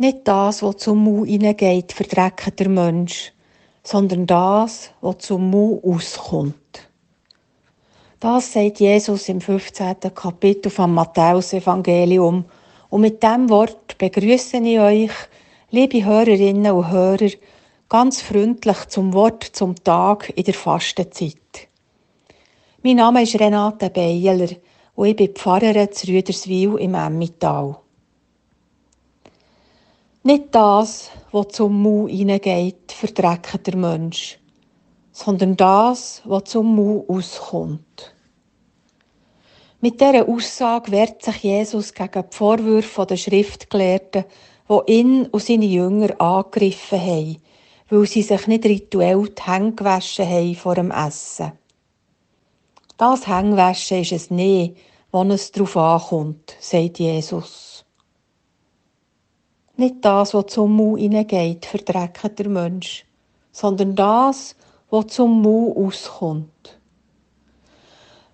Nicht das, was zum Mu hineingeht, verdreckt der Mensch, sondern das, was zum Mu auskommt. Das sagt Jesus im 15. Kapitel vom Matthäus-Evangelium. Und mit dem Wort begrüße ich euch, liebe Hörerinnen und Hörer, ganz freundlich zum Wort zum Tag in der Fastenzeit. Mein Name ist Renate Beiler und ich bin Pfarrerin zu Rüderswil im Emmital. Nicht das, was zum Mu hineingeht, verdreckt der Mensch, sondern das, was zum Mu auskommt. Mit dieser Aussage wehrt sich Jesus gegen die Vorwürfe der Schriftgelehrten, die ihn und seine Jünger angegriffen haben, weil sie sich nicht rituell die Hände gewaschen haben vor dem Essen. Das Hängewaschen ist es nicht, wann es darauf ankommt, sagt Jesus. Nicht das, was zum Mu hineingeht, verdreckt der Mensch, sondern das, was zum Mu auskommt.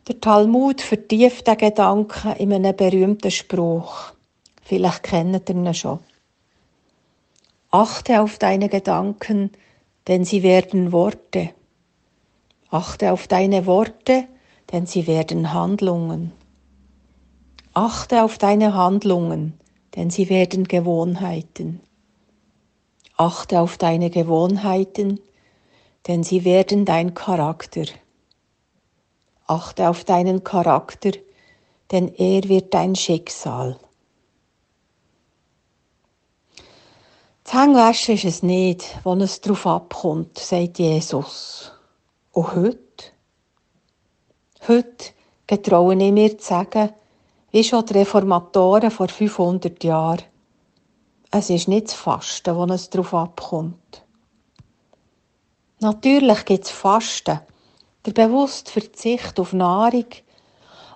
Der Talmud vertieft den Gedanken in einem berühmten Spruch. Vielleicht kennt ihr ihn schon. Achte auf deine Gedanken, denn sie werden Worte. Achte auf deine Worte, denn sie werden Handlungen. Achte auf deine Handlungen, denn sie werden Gewohnheiten. Achte auf deine Gewohnheiten, denn sie werden dein Charakter. Achte auf deinen Charakter, denn er wird dein Schicksal. Das Hängewaschen ist es nicht, wo es darauf abkommt, sagt Jesus. Und heute? Heute getraue ich mir zu sagen, wie schon die Reformatoren vor 500 Jahren. Es ist nicht das Fasten, wo es darauf abkommt. Natürlich gibt es Fasten, der bewusste Verzicht auf Nahrung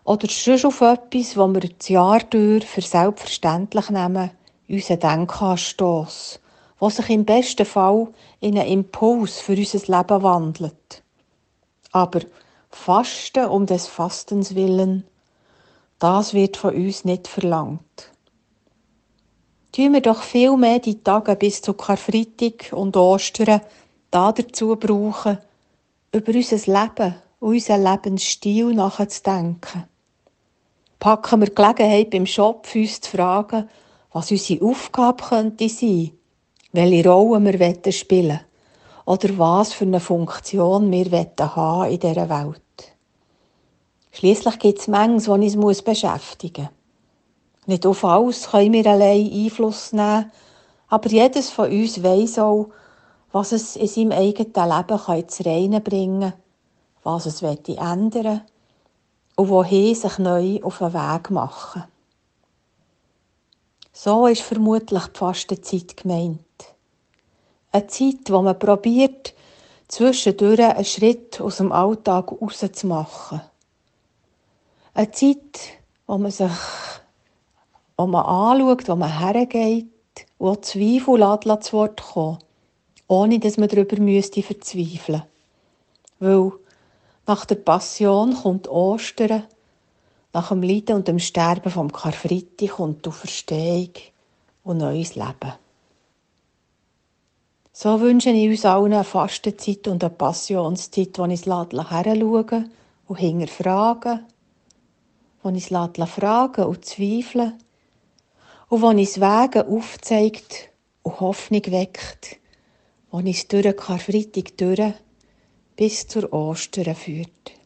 oder schon auf etwas, was wir das Jahr durch für selbstverständlich nehmen, unseren Denkanstoss, was sich im besten Fall in einen Impuls für unser Leben wandelt. Aber Fasten um des Fastens willen das wird von uns nicht verlangt. Tun wir doch viel mehr die Tage bis zu Karfreitag und Ostern da dazu brauchen, über unser Leben und unseren Lebensstil nachzudenken. Packen wir Gelegenheit beim Shop uns zu fragen, was unsere Aufgabe könnte sein, welche Rolle wir spielen oder was für eine Funktion wir haben in dieser Welt. Schließlich gibt es Mengen, die uns beschäftigen muss. Nicht auf alles können wir allein Einfluss nehmen, aber jedes von uns weiss auch, was es in seinem eigenen Leben zu Reinen bringen kann, was es ändern will und wohin sich neu auf den Weg machen. So ist vermutlich die Fastenzeit gemeint. Eine Zeit, wo man probiert, zwischendurch einen Schritt aus dem Alltag rauszumachen eine Zeit, wo man sich wo man anschaut, wo man hergeht, wo Zweifel lässt, zu Wort kommen, ohne dass man darüber müsste verzweifeln. Weil nach der Passion kommt Ostern, nach dem Leiden und dem Sterben vom Karfreitag kommt die Auferstehung und neues Leben. So wünsche ich uns allen eine Fastenzeit und eine Passionszeit, wo ich es heranschauen und hinterfragen wo es fragen und zweifeln und wo uns Wege aufzeigt und Hoffnung weckt, wo uns durch Karfreitag durch bis zur Ostern führt.